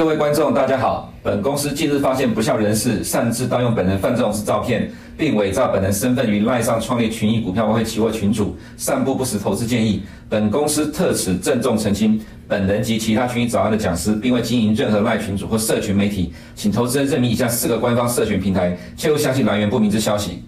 各位观众，大家好。本公司近日发现不肖人士擅自盗用本人范仲式照片，并伪造本人身份于赖上创立群益股票外汇期货群组，散布不实投资建议。本公司特此郑重澄清，本人及其他群益早安的讲师，并未经营任何赖群组或社群媒体，请投资人认明以下四个官方社群平台，切勿相信来源不明之消息。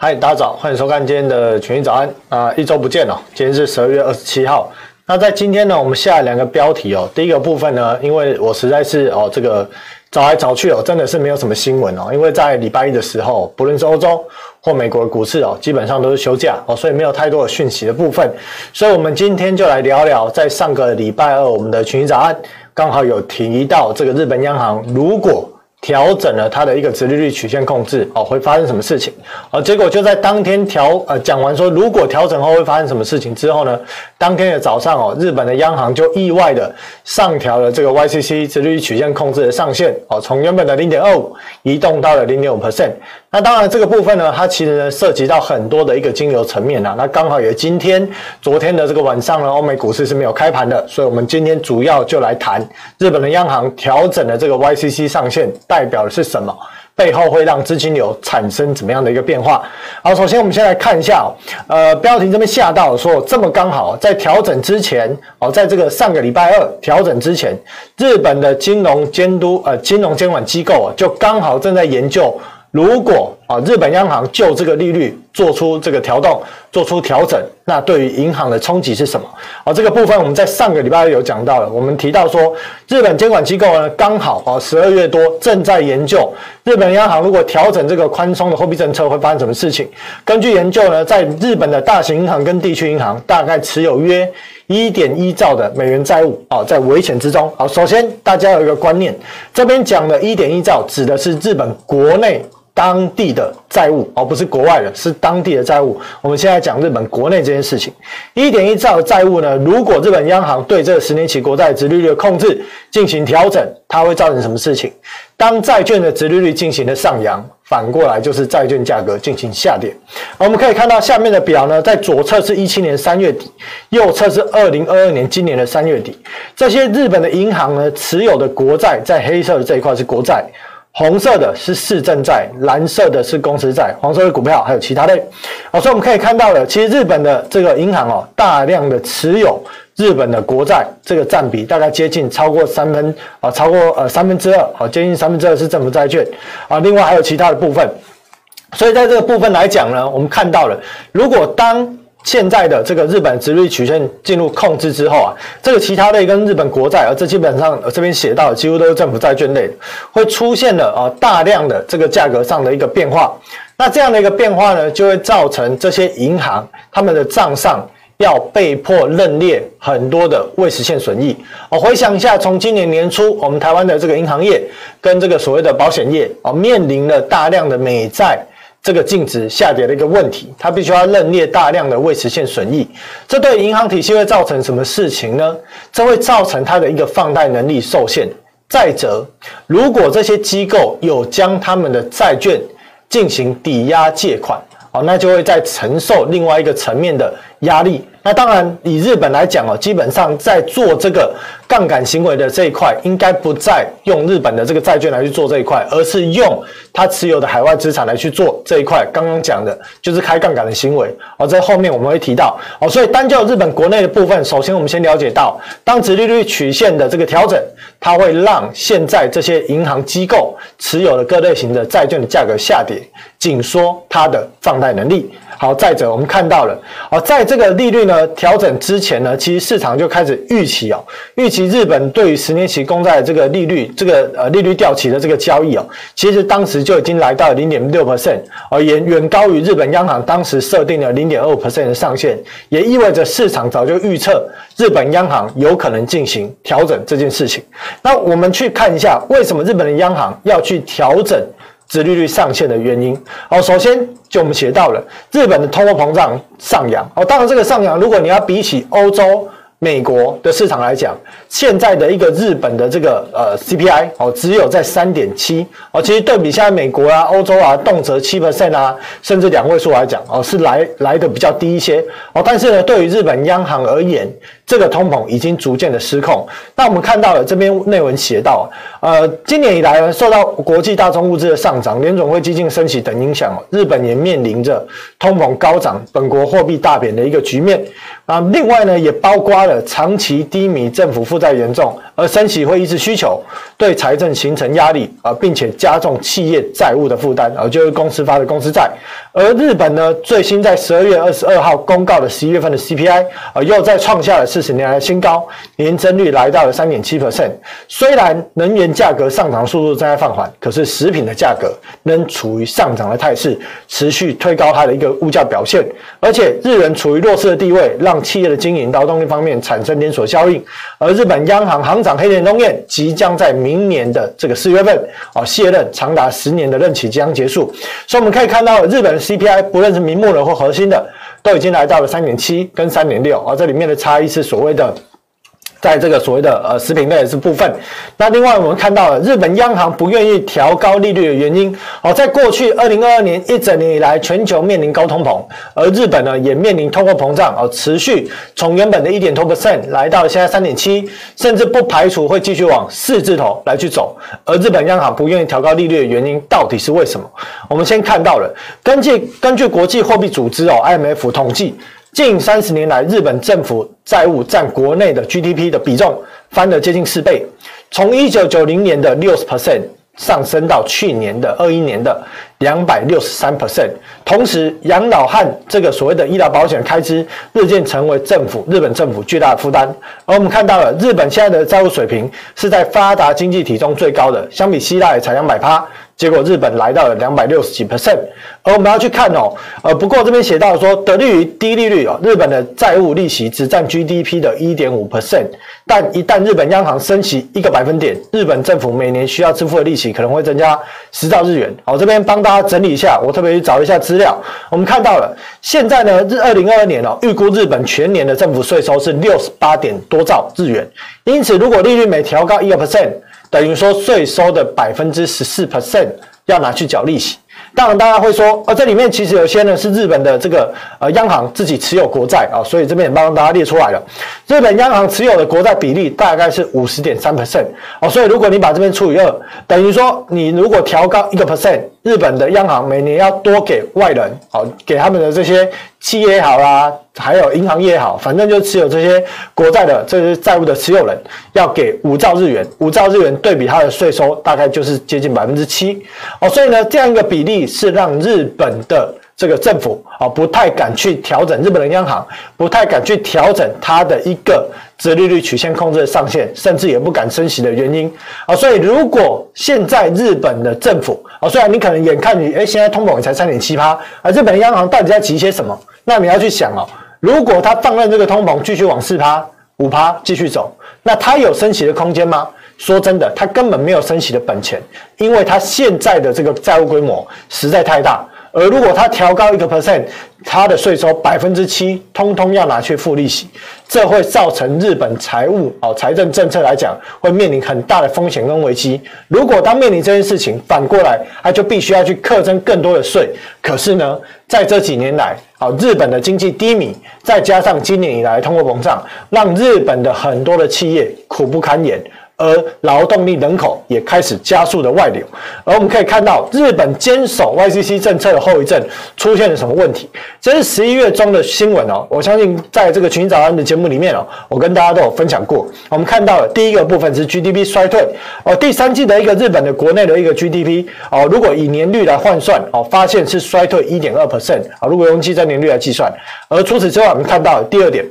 嗨，大家早，欢迎收看今天的群益早安啊！一周不见了，今天是十二月二十七号。那在今天呢，我们下两个标题哦。第一个部分呢，因为我实在是哦，这个找来找去哦，真的是没有什么新闻哦。因为在礼拜一的时候，不论是欧洲或美国股市哦，基本上都是休假哦，所以没有太多的讯息的部分。所以我们今天就来聊聊，在上个礼拜二，我们的群益早安刚好有提到这个日本央行如果。调整了它的一个直利率曲线控制哦，会发生什么事情？哦，结果就在当天调呃讲完说如果调整后会发生什么事情之后呢，当天的早上哦，日本的央行就意外的上调了这个 YCC 直利率曲线控制的上限哦，从原本的零点二五移动到了零点五 percent。那当然这个部分呢，它其实呢涉及到很多的一个金流层面啊。那刚好也今天昨天的这个晚上呢，欧美股市是没有开盘的，所以我们今天主要就来谈日本的央行调整了这个 YCC 上限。代表的是什么？背后会让资金流产生怎么样的一个变化？好，首先我们先来看一下，呃，标题这边吓到说这么刚好在调整之前哦，在这个上个礼拜二调整之前，日本的金融监督呃金融监管机构啊，就刚好正在研究。如果啊，日本央行就这个利率做出这个调动、做出调整，那对于银行的冲击是什么？啊，这个部分我们在上个礼拜有讲到了，我们提到说，日本监管机构呢刚好啊十二月多正在研究日本央行如果调整这个宽松的货币政策会发生什么事情。根据研究呢，在日本的大型银行跟地区银行大概持有约一点一兆的美元债务啊，在危险之中。好，首先大家有一个观念，这边讲的一点一兆指的是日本国内。当地的债务，而不是国外的，是当地的债务。我们现在讲日本国内这件事情，一点一兆的债务呢，如果日本央行对这十年期国债殖利率的控制进行调整，它会造成什么事情？当债券的殖利率进行了上扬，反过来就是债券价格进行下跌。我们可以看到下面的表呢，在左侧是一七年三月底，右侧是二零二二年今年的三月底。这些日本的银行呢，持有的国债，在黑色的这一块是国债。红色的是市政债，蓝色的是公司债，黄色的股票，还有其他类。好，所以我们可以看到了，其实日本的这个银行哦，大量的持有日本的国债，这个占比大概接近超过三分啊，超过呃三分之二，好，接近三分之二是政府债券啊，另外还有其他的部分。所以在这个部分来讲呢，我们看到了，如果当现在的这个日本殖利率曲线进入控制之后啊，这个其他类跟日本国债，啊这基本上这边写到的几乎都是政府债券类的，会出现了啊大量的这个价格上的一个变化。那这样的一个变化呢，就会造成这些银行他们的账上要被迫认列很多的未实现损益。我回想一下，从今年年初，我们台湾的这个银行业跟这个所谓的保险业啊，面临了大量的美债。这个净值下跌的一个问题，它必须要认列大量的未实现损益，这对银行体系会造成什么事情呢？这会造成它的一个放贷能力受限。再者，如果这些机构有将他们的债券进行抵押借款，哦，那就会在承受另外一个层面的压力。那当然，以日本来讲哦，基本上在做这个杠杆行为的这一块，应该不再用日本的这个债券来去做这一块，而是用他持有的海外资产来去做这一块。刚刚讲的就是开杠杆的行为，而在后面我们会提到哦。所以单就日本国内的部分，首先我们先了解到，当值利率曲线的这个调整，它会让现在这些银行机构持有的各类型的债券的价格下跌，紧缩它的放贷能力。好，再者我们看到了，好，在这个利率呢调整之前呢，其实市场就开始预期哦，预期日本对于十年期公债的这个利率，这个呃利率掉起的这个交易哦，其实当时就已经来到零点六 percent，而远远高于日本央行当时设定的零点二五 percent 的上限，也意味着市场早就预测日本央行有可能进行调整这件事情。那我们去看一下，为什么日本的央行要去调整？殖利率上限的原因，好，首先就我们写到了日本的通货膨胀上扬，哦，当然这个上扬，如果你要比起欧洲美国的市场来讲，现在的一个日本的这个呃 CPI 哦，只有在三点七哦，其实对比现在美国啊、欧洲啊，动辄七 percent 啊，甚至两位数来讲哦，是来来的比较低一些哦。但是呢，对于日本央行而言，这个通膨已经逐渐的失控。那我们看到了这边内文写到，呃，今年以来呢，受到国际大宗物资的上涨、联总会激进升息等影响，日本也面临着通膨高涨、本国货币大贬的一个局面。啊，另外呢，也包括了长期低迷、政府负债严重，而升息会抑制需求，对财政形成压力啊，并且加重企业债务的负担啊，就是公司发的公司债。而日本呢，最新在十二月二十二号公告的十一月份的 CPI 啊，又再创下了四十年来的新高，年增率来到了三点七 percent。虽然能源价格上涨速度正在放缓，可是食品的价格仍处于上涨的态势，持续推高它的一个物价表现。而且日元处于弱势的地位，让企业的经营劳动力方面产生连锁效应，而日本央行行长黑田东彦即将在明年的这个四月份啊卸任，长达十年的任期即将结束，所以我们可以看到日本的 CPI 不论是明目的或核心的，都已经来到了三点七跟三点六，而这里面的差异是所谓的。在这个所谓的呃食品类的部分，那另外我们看到了日本央行不愿意调高利率的原因，哦，在过去二零二二年一整年以来，全球面临高通膨，而日本呢也面临通货膨胀，哦，持续从原本的一点多 percent 来到了现在三点七，甚至不排除会继续往四字头来去走。而日本央行不愿意调高利率的原因到底是为什么？我们先看到了，根据根据国际货币组织哦 IMF 统计。近三十年来，日本政府债务占国内的 GDP 的比重翻了接近四倍，从一九九零年的六十 percent 上升到去年的二一年的两百六十三 percent。同时，养老和这个所谓的医疗保险开支日渐成为政府日本政府巨大的负担。而我们看到了日本现在的债务水平是在发达经济体中最高的，相比希腊也才两百趴。结果日本来到了两百六十几 percent，而我们要去看哦，呃，不过这边写到说，得利于低利率哦，日本的债务利息只占 GDP 的一点五 percent，但一旦日本央行升息一个百分点，日本政府每年需要支付的利息可能会增加十兆日元。好，这边帮大大家整理一下，我特别去找一下资料，我们看到了，现在呢，日二零二二年哦，预估日本全年的政府税收是六十八点多兆日元，因此如果利率每调高一个 percent。等于说，税收的百分之十四 percent 要拿去缴利息。当然，大家会说，呃，这里面其实有些呢是日本的这个呃央行自己持有国债啊，所以这边也帮大家列出来了。日本央行持有的国债比例大概是五十点三 percent 哦，所以如果你把这边除以二，等于说你如果调高一个 percent，日本的央行每年要多给外人哦，给他们的这些企业也好啦，还有银行业也好，反正就持有这些国债的这些债务的持有人，要给五兆日元，五兆日元对比它的税收大概就是接近百分之七哦，所以呢，这样一个比例是让日本的这个政府啊不太敢去调整，日本的央行不太敢去调整它的一个殖利率曲线控制的上限，甚至也不敢升息的原因啊。所以如果现在日本的政府啊，虽然你可能眼看你哎现在通膨也才三点七趴，而，日本央行到底在急些什么？那你要去想哦，如果他放任这个通膨继续往四趴、五趴继续走，那他有升息的空间吗？说真的，他根本没有升息的本钱，因为他现在的这个债务规模实在太大。而如果他调高一个 percent，他的税收百分之七，通通要拿去付利息，这会造成日本财务哦财政政策来讲，会面临很大的风险跟危机。如果当面临这件事情，反过来他就必须要去课征更多的税。可是呢，在这几年来，啊，日本的经济低迷，再加上今年以来通货膨胀，让日本的很多的企业苦不堪言。而劳动力人口也开始加速的外流，而我们可以看到日本坚守 YCC 政策的后遗症出现了什么问题？这是十一月中的新闻哦，我相信在这个群早安的节目里面哦，我跟大家都有分享过。我们看到了第一个部分是 GDP 衰退哦，第三季的一个日本的国内的一个 GDP 哦，如果以年率来换算哦，发现是衰退一点二 percent 啊，如果用计征年率来计算，而除此之外，我们看到第二点。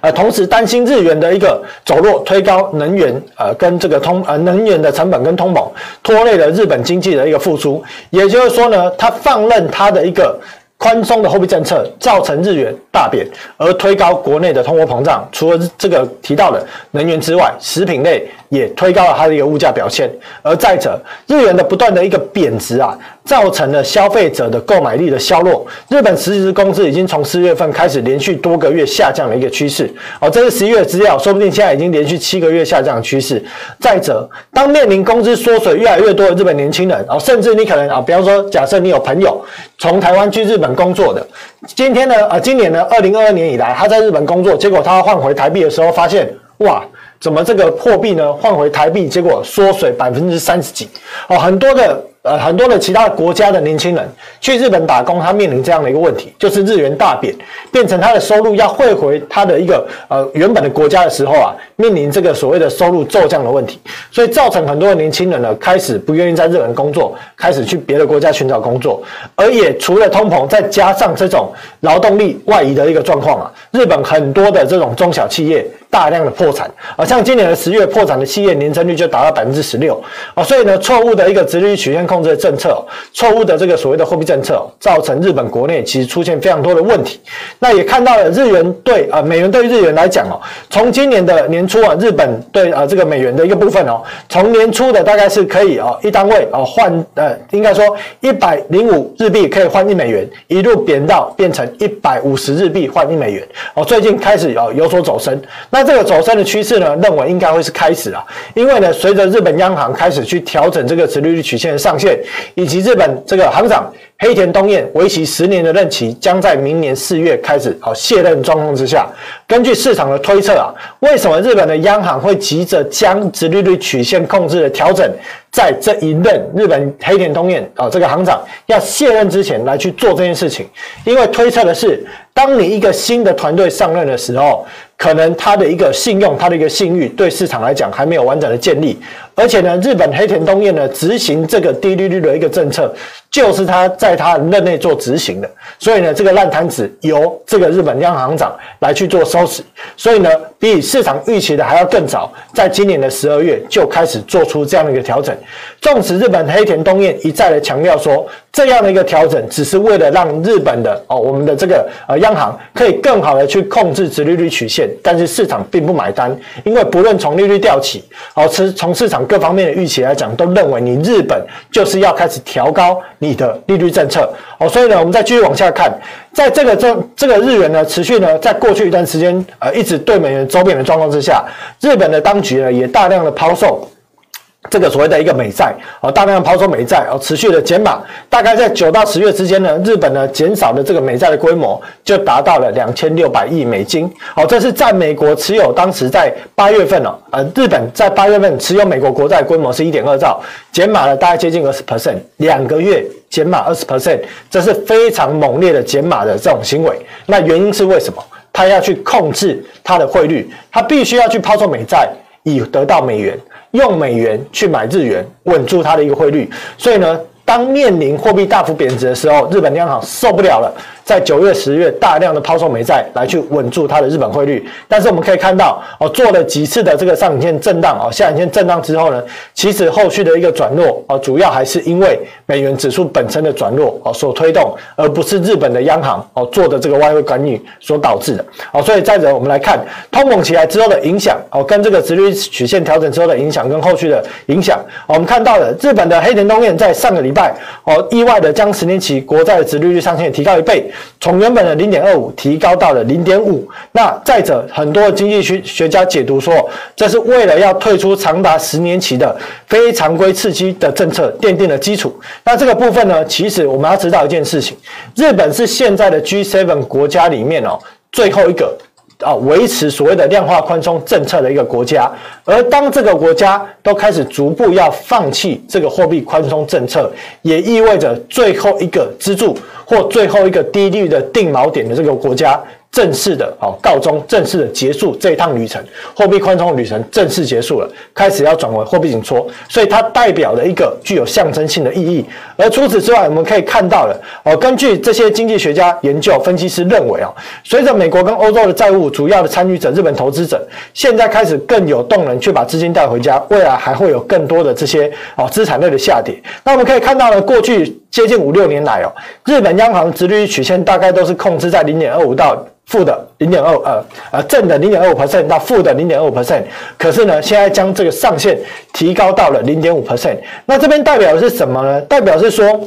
呃，同时担心日元的一个走弱，推高能源，呃，跟这个通呃能源的成本跟通膨，拖累了日本经济的一个复苏。也就是说呢，他放任它的一个。宽松的货币政策造成日元大贬，而推高国内的通货膨胀。除了这个提到的能源之外，食品类也推高了它的一个物价表现。而再者，日元的不断的一个贬值啊，造成了消费者的购买力的削弱。日本实时工资已经从四月份开始连续多个月下降的一个趋势。哦，这是十一月资料，说不定现在已经连续七个月下降的趋势。再者，当面临工资缩水越来越多的日本年轻人，哦，甚至你可能啊，比方说，假设你有朋友从台湾去日本工作的，今天呢，啊，今年呢，二零二二年以来，他在日本工作，结果他换回台币的时候，发现哇。怎么这个货币呢？换回台币，结果缩水百分之三十几哦，很多的。呃，很多的其他国家的年轻人去日本打工，他面临这样的一个问题，就是日元大贬，变成他的收入要汇回他的一个呃原本的国家的时候啊，面临这个所谓的收入骤降的问题，所以造成很多的年轻人呢开始不愿意在日本工作，开始去别的国家寻找工作，而也除了通膨，再加上这种劳动力外移的一个状况啊，日本很多的这种中小企业大量的破产，啊，像今年的十月破产的企业年增率就达到百分之十六啊，所以呢，错误的一个直率曲线。控制的政策，错误的这个所谓的货币政策，造成日本国内其实出现非常多的问题。那也看到了日元对啊美元对日元来讲哦，从今年的年初啊，日本对啊这个美元的一个部分哦，从年初的大概是可以啊一单位啊换呃应该说一百零五日币可以换一美元，一路贬到变成一百五十日币换一美元哦，最近开始啊有所走升。那那这个走升的趋势呢，认为应该会是开始啊，因为呢随着日本央行开始去调整这个殖利率曲线的上限。以及日本这个行长黑田东彦为期十年的任期将在明年四月开始好卸任状况之下，根据市场的推测啊，为什么日本的央行会急着将殖利率曲线控制的调整，在这一任日本黑田东彦啊这个行长要卸任之前来去做这件事情？因为推测的是，当你一个新的团队上任的时候，可能他的一个信用，他的一个信誉对市场来讲还没有完整的建立。而且呢，日本黑田东彦呢执行这个低利率的一个政策，就是他在他任内做执行的，所以呢，这个烂摊子由这个日本央行长来去做收拾，所以呢，比市场预期的还要更早，在今年的十二月就开始做出这样的一个调整。纵使日本黑田东彦一再的强调说，这样的一个调整只是为了让日本的哦，我们的这个呃央行可以更好的去控制直利率曲线，但是市场并不买单，因为不论从利率调起，哦，从从市场各方面的预期来讲，都认为你日本就是要开始调高你的利率政策，哦，所以呢，我们再继续往下看，在这个这这个日元呢持续呢在过去一段时间呃一直对美元周边的状况之下，日本的当局呢也大量的抛售。这个所谓的一个美债，哦，大量抛售美债，哦，持续的减码，大概在九到十月之间呢，日本呢减少的这个美债的规模就达到了两千六百亿美金，好，这是占美国持有当时在八月份哦，呃，日本在八月份持有美国国债规模是一点二兆，减码了大概接近二十 percent，两个月减码二十 percent，这是非常猛烈的减码的这种行为。那原因是为什么？他要去控制它的汇率，他必须要去抛售美债以得到美元。用美元去买日元，稳住它的一个汇率。所以呢，当面临货币大幅贬值的时候，日本央行受不了了。在九月、十月大量的抛售美债来去稳住它的日本汇率，但是我们可以看到哦，做了几次的这个上影线震荡哦，下影线震荡之后呢，其实后续的一个转弱哦，主要还是因为美元指数本身的转弱哦所推动，而不是日本的央行哦做的这个外汇干预所导致的哦。所以再者，我们来看通膨起来之后的影响哦，跟这个直率曲线调整之后的影响，跟后续的影响，我们看到了日本的黑田东彦在上个礼拜哦，意外的将十年期国债的直利率上限提高一倍。从原本的零点二五提高到了零点五。那再者，很多经济学学家解读说，这是为了要退出长达十年期的非常规刺激的政策奠定了基础。那这个部分呢，其实我们要知道一件事情：日本是现在的 G7 国家里面哦最后一个。啊，维持所谓的量化宽松政策的一个国家，而当这个国家都开始逐步要放弃这个货币宽松政策，也意味着最后一个支柱或最后一个低利率的定锚点的这个国家。正式的哦告终，正式的结束这一趟旅程，货币宽松旅程正式结束了，开始要转为货币紧缩，所以它代表了一个具有象征性的意义。而除此之外，我们可以看到了哦，根据这些经济学家研究分析师认为啊，随着美国跟欧洲的债务主要的参与者日本投资者现在开始更有动能去把资金带回家，未来还会有更多的这些哦资产类的下跌。那我们可以看到呢，过去接近五六年来哦，日本央行直率曲线大概都是控制在零点二五到。负的零点二呃呃正的零点二五 percent 到负的零点二五 percent，可是呢，现在将这个上限提高到了零点五 percent，那这边代表的是什么呢？代表是说，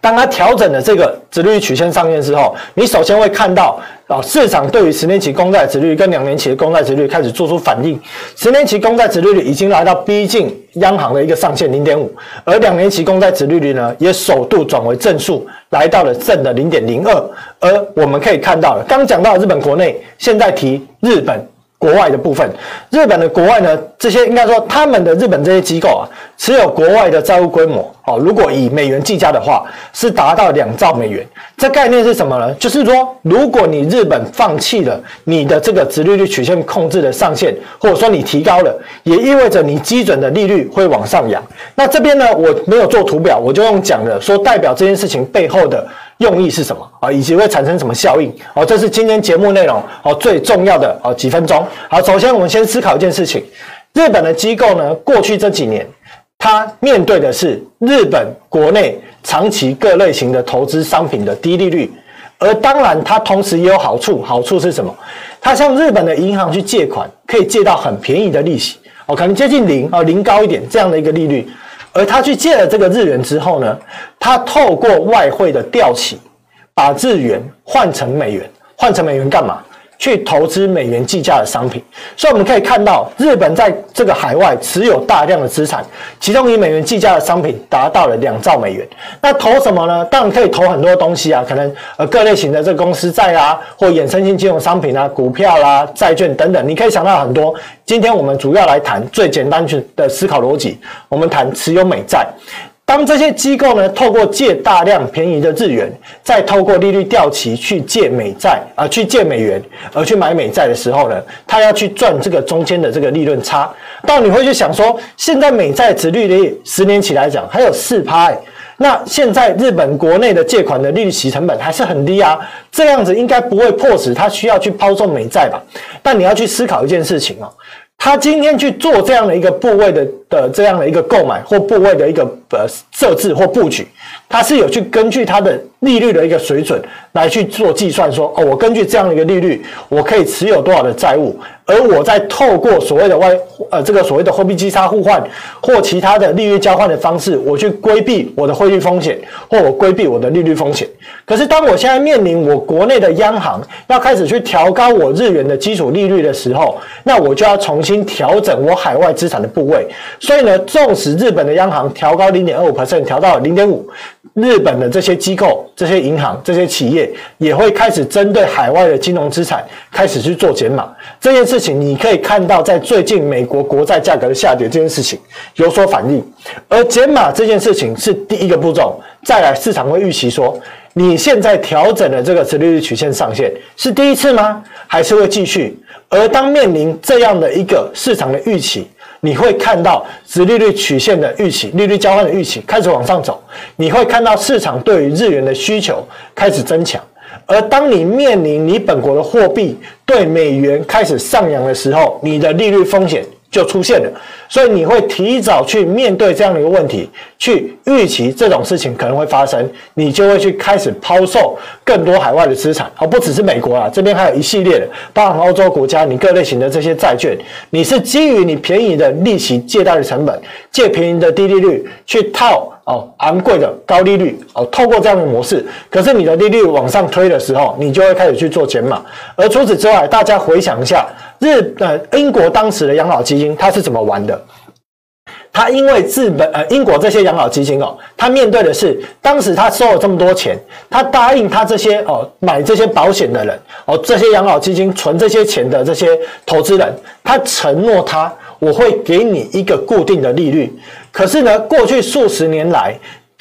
当它调整了这个殖利率曲线上限之后，你首先会看到啊，市场对于十年期公债殖利率跟两年期的公债殖利率开始做出反应。十年期公债殖利率已经来到逼近央行的一个上限零点五，而两年期公债殖利率呢，也首度转为正数，来到了正的零点零二。而我们可以看到了，刚讲到日本国内，现在提日本。国外的部分，日本的国外呢，这些应该说他们的日本这些机构啊，持有国外的债务规模哦，如果以美元计价的话，是达到两兆美元。这概念是什么呢？就是说，如果你日本放弃了你的这个直利率曲线控制的上限，或者说你提高了，也意味着你基准的利率会往上扬。那这边呢，我没有做图表，我就用讲的说代表这件事情背后的。用意是什么啊？以及会产生什么效应？哦，这是今天节目内容哦最重要的哦几分钟。好，首先我们先思考一件事情：日本的机构呢，过去这几年，它面对的是日本国内长期各类型的投资商品的低利率，而当然它同时也有好处。好处是什么？它向日本的银行去借款，可以借到很便宜的利息哦，可能接近零啊，零高一点这样的一个利率。而他去借了这个日元之后呢，他透过外汇的调起，把日元换成美元，换成美元干嘛？去投资美元计价的商品，所以我们可以看到，日本在这个海外持有大量的资产，其中以美元计价的商品达到了两兆美元。那投什么呢？当然可以投很多东西啊，可能呃各类型的这个公司债啊，或衍生性金融商品啊，股票啦、啊、债券等等，你可以想到很多。今天我们主要来谈最简单的思考逻辑，我们谈持有美债。当这些机构呢，透过借大量便宜的日元，再透过利率掉期去借美债啊、去借美元而去买美债的时候呢，他要去赚这个中间的这个利润差。当然你会去想说，现在美债殖利率十年期来讲还有四趴，那现在日本国内的借款的利息成本还是很低啊，这样子应该不会迫使他需要去抛售美债吧？但你要去思考一件事情哦。他今天去做这样的一个部位的的这样的一个购买或部位的一个呃设置或布局，他是有去根据他的利率的一个水准来去做计算说，哦，我根据这样的一个利率，我可以持有多少的债务。而我在透过所谓的外呃这个所谓的货币基差互换或其他的利率交换的方式，我去规避我的汇率风险，或我规避我的利率风险。可是当我现在面临我国内的央行要开始去调高我日元的基础利率的时候，那我就要重新调整我海外资产的部位。所以呢，纵使日本的央行调高零点二五 percent，调到零点五。日本的这些机构、这些银行、这些企业也会开始针对海外的金融资产开始去做减码。这件事情你可以看到，在最近美国国债价格的下跌这件事情有所反应。而减码这件事情是第一个步骤，再来市场会预期说，你现在调整的这个殖利率曲线上限是第一次吗？还是会继续？而当面临这样的一个市场的预期。你会看到殖利率曲线的预期、利率交换的预期开始往上走，你会看到市场对于日元的需求开始增强，而当你面临你本国的货币对美元开始上扬的时候，你的利率风险就出现了。所以你会提早去面对这样的一个问题，去预期这种事情可能会发生，你就会去开始抛售更多海外的资产，而不只是美国啊，这边还有一系列的，包含欧洲国家，你各类型的这些债券，你是基于你便宜的利息借贷的成本，借便宜的低利率去套哦昂贵的高利率哦，透过这样的模式，可是你的利率往上推的时候，你就会开始去做减码。而除此之外，大家回想一下，日呃英国当时的养老基金它是怎么玩的？他因为日本呃英国这些养老基金哦，他面对的是当时他收了这么多钱，他答应他这些哦买这些保险的人哦，这些养老基金存这些钱的这些投资人，他承诺他我会给你一个固定的利率。可是呢，过去数十年来，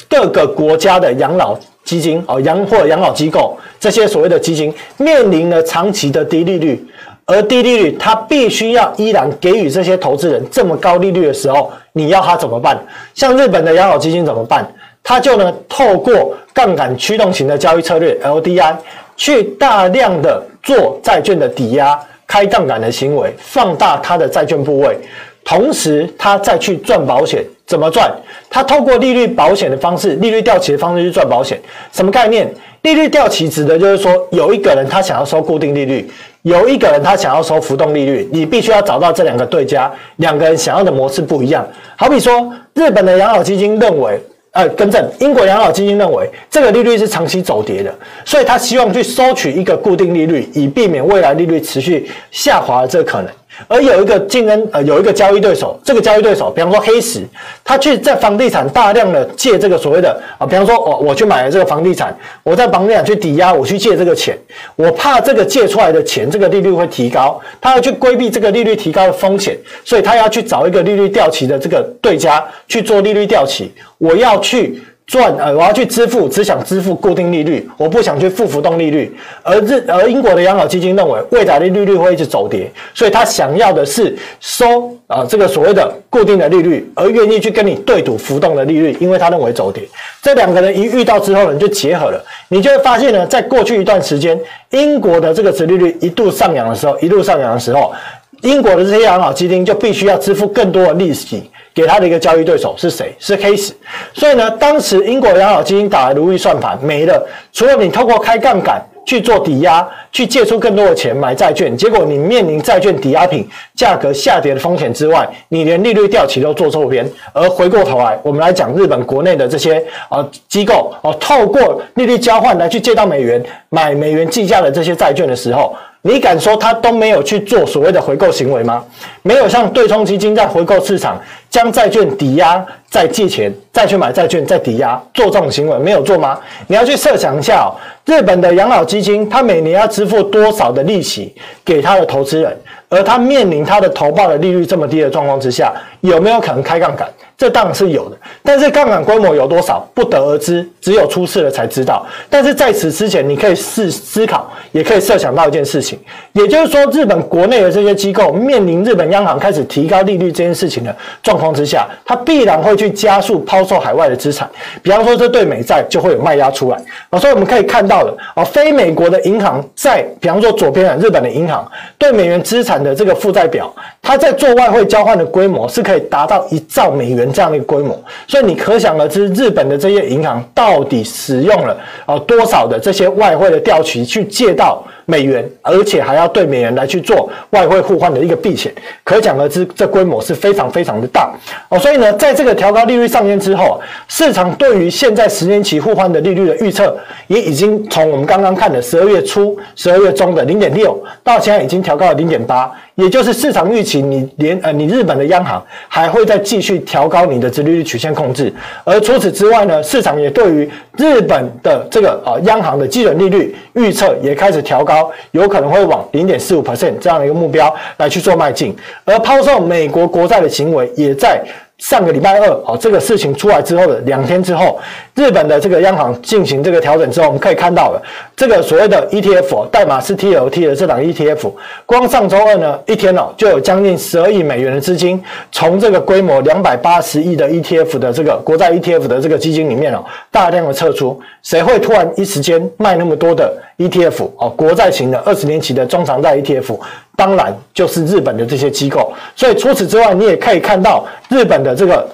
各个国家的养老基金哦养或养老机构这些所谓的基金面临了长期的低利率。而低利率，它必须要依然给予这些投资人这么高利率的时候，你要他怎么办？像日本的养老基金怎么办？他就呢透过杠杆驱动型的交易策略 LDI，去大量的做债券的抵押、开杠杆的行为，放大他的债券部位，同时他再去赚保险。怎么赚？他透过利率保险的方式、利率调期的方式去赚保险。什么概念？利率调期指的就是说，有一个人他想要收固定利率。有一个人他想要收浮动利率，你必须要找到这两个对家，两个人想要的模式不一样。好比说，日本的养老基金认为呃，更正，英国养老基金认为这个利率是长期走跌的，所以他希望去收取一个固定利率，以避免未来利率持续下滑的这个可能。而有一个竞争，呃，有一个交易对手，这个交易对手，比方说黑石，他去在房地产大量的借这个所谓的啊，比方说我我去买了这个房地产，我在房地产去抵押，我去借这个钱，我怕这个借出来的钱这个利率会提高，他要去规避这个利率提高的风险，所以他要去找一个利率掉期的这个对家去做利率掉期，我要去。赚呃，我要去支付，只想支付固定利率，我不想去付浮动利率。而日而英国的养老基金认为未来的利率会一直走跌，所以他想要的是收啊、呃、这个所谓的固定的利率，而愿意去跟你对赌浮动的利率，因为他认为走跌。这两个人一遇到之后呢，就结合了，你就会发现呢，在过去一段时间，英国的这个殖利率一度上扬的时候，一路上扬的时候，英国的这些养老基金就必须要支付更多的利息。给他的一个交易对手是谁？是黑石。所以呢，当时英国养老基金打的如意算盘没了，除了你透过开杠杆去做抵押，去借出更多的钱买债券，结果你面临债券抵押品价格下跌的风险之外，你连利率掉期都做错边。而回过头来，我们来讲日本国内的这些啊机构哦，透过利率交换来去借到美元，买美元计价的这些债券的时候。你敢说他都没有去做所谓的回购行为吗？没有像对冲基金在回购市场将债券抵押再借钱再去买债券再抵押做这种行为没有做吗？你要去设想一下哦，日本的养老基金他每年要支付多少的利息给他的投资人，而他面临他的投报的利率这么低的状况之下，有没有可能开杠杆？这当然是有的，但是杠杆规模有多少不得而知，只有出事了才知道。但是在此之前，你可以试思考，也可以设想到一件事情，也就是说，日本国内的这些机构面临日本央行开始提高利率这件事情的状况之下，它必然会去加速抛售海外的资产。比方说，这对美债就会有卖压出来。啊，所以我们可以看到了啊，非美国的银行在，比方说左边的日本的银行对美元资产的这个负债表，它在做外汇交换的规模是可以达到一兆美元。这样的一个规模，所以你可想而知，日本的这些银行到底使用了啊多少的这些外汇的调取去借到美元，而且还要对美元来去做外汇互换的一个避险，可想而知，这规模是非常非常的大哦。所以呢，在这个调高利率上限之后，市场对于现在十年期互换的利率的预测，也已经从我们刚刚看的十二月初、十二月中的零点六，到现在已经调高了零点八。也就是市场预期，你连呃，你日本的央行还会再继续调高你的殖利率曲线控制，而除此之外呢，市场也对于日本的这个啊央行的基准利率预测也开始调高，有可能会往零点四五 percent 这样的一个目标来去做迈进，而抛售美国国债的行为也在。上个礼拜二，哦，这个事情出来之后的两天之后，日本的这个央行进行这个调整之后，我们可以看到了这个所谓的 ETF 代码是 TLT 的这档 ETF，光上周二呢一天哦，就有将近十二亿美元的资金从这个规模两百八十亿的 ETF 的这个国债 ETF 的这个基金里面哦，大量的撤出。谁会突然一时间卖那么多的 ETF 哦，国债型的二十年期的中长债 ETF？当然就是日本的这些机构，所以除此之外，你也可以看到日本的这个。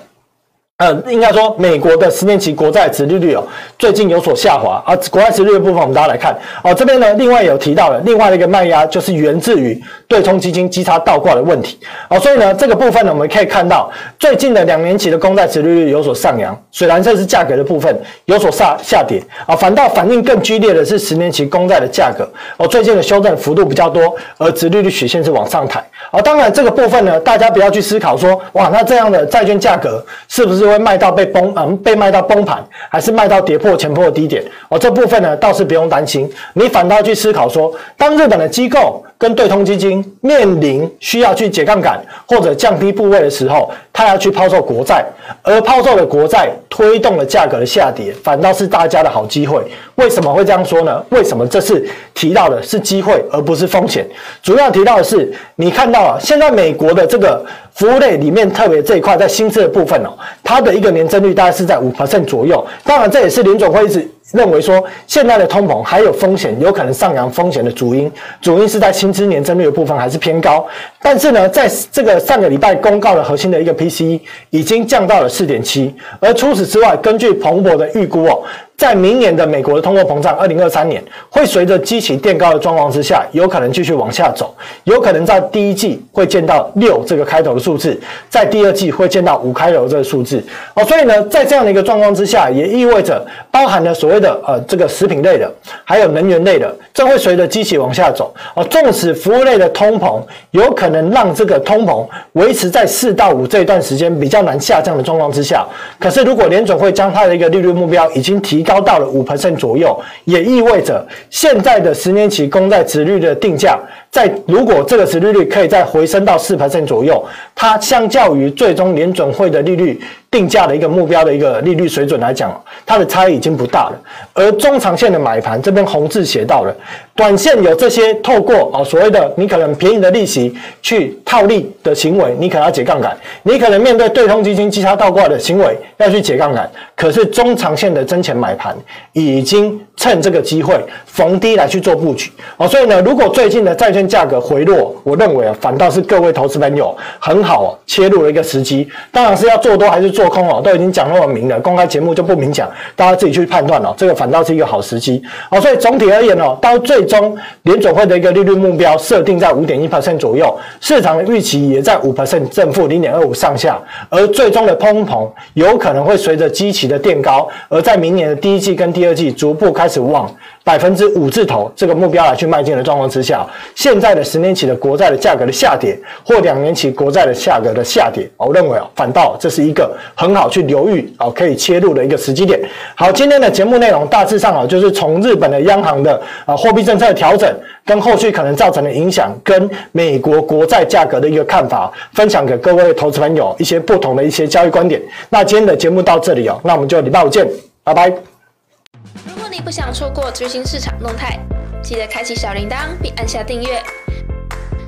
呃，应该说，美国的十年期国债殖利率哦，最近有所下滑。而、啊、国债殖利率的部分，我们大家来看哦，这边呢，另外有提到了另外的一个卖压，就是源自于对冲基金基差倒挂的问题。哦，所以呢，这个部分呢，我们可以看到最近的两年期的公债殖利率有所上扬，水蓝色是价格的部分有所下下跌啊，反倒反应更剧烈的是十年期公债的价格哦，最近的修正幅度比较多，而殖利率曲线是往上抬。啊，当然这个部分呢，大家不要去思考说，哇，那这样的债券价格是不是？会卖到被崩，嗯，被卖到崩盘，还是卖到跌破前破的低点？哦，这部分呢倒是不用担心，你反倒去思考说，当日本的机构跟对冲基金面临需要去解杠杆或者降低部位的时候，他要去抛售国债，而抛售的国债推动了价格的下跌，反倒是大家的好机会。为什么会这样说呢？为什么这次提到的是机会而不是风险？主要提到的是，你看到啊，现在美国的这个。服务类里面特别这一块，在薪资的部分哦，它的一个年增率大概是在五%左右。当然，这也是联总会一直认为说，现在的通膨还有风险，有可能上扬风险的主因。主因是在薪资年增率的部分还是偏高。但是呢，在这个上个礼拜公告的核心的一个 PCE 已经降到了四点七。而除此之外，根据彭博的预估哦。在明年的美国的通货膨胀，二零二三年会随着基期垫高的状况之下，有可能继续往下走，有可能在第一季会见到六这个开头的数字，在第二季会见到五开头这个数字。哦，所以呢，在这样的一个状况之下，也意味着包含了所谓的呃这个食品类的，还有能源类的，这会随着基期往下走。哦，纵使服务类的通膨有可能让这个通膨维持在四到五这一段时间比较难下降的状况之下，可是如果联准会将它的一个利率目标已经提高到了五 percent 左右，也意味着现在的十年期公债殖率的定价，在如果这个殖利率可以再回升到四百分左右，它相较于最终联准会的利率定价的一个目标的一个利率水准来讲，它的差异已经不大了。而中长线的买盘这边红字写到了，短线有这些透过哦所谓的你可能便宜的利息去套利的行为，你可能要解杠杆，你可能面对对冲基金绩差倒挂的行为要去解杠杆。可是中长线的真钱买盘已经趁这个机会逢低来去做布局哦，所以呢，如果最近的债券价格回落，我认为啊，反倒是各位投资朋友很好切入了一个时机。当然是要做多还是做空哦，都已经讲那么明了，公开节目就不明讲，大家自己去判断了。这个反倒是一个好时机哦，所以总体而言哦，到最终联总会的一个利率目标设定在五点一 percent 左右，市场的预期也在五 percent 正负零点二五上下，而最终的通膨有可能会随着基期的垫高，而在明年的第一季跟第二季逐步开始往百分之五字头这个目标来去迈进的状况之下，现在的十年期的国债的价格的下跌，或两年期国债的价格的下跌，我认为啊，反倒这是一个很好去留意啊，可以切入的一个时机点。好，今天的节目内容大致上啊，就是从日本的央行的啊货币政策的调整，跟后续可能造成的影响，跟美国国债价格的一个看法，分享给各位投资朋友一些不同的一些交易观点。那今天的节目到这里哦，那我们就礼拜五见，拜拜。如果你不想错过最新市场动态，记得开启小铃铛并按下订阅。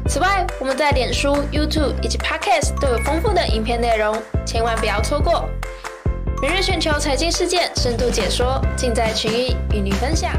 此外，我们在脸书、YouTube 以及 Podcast 都有丰富的影片内容，千万不要错过。每日全球财经事件深度解说，尽在群益与您分享。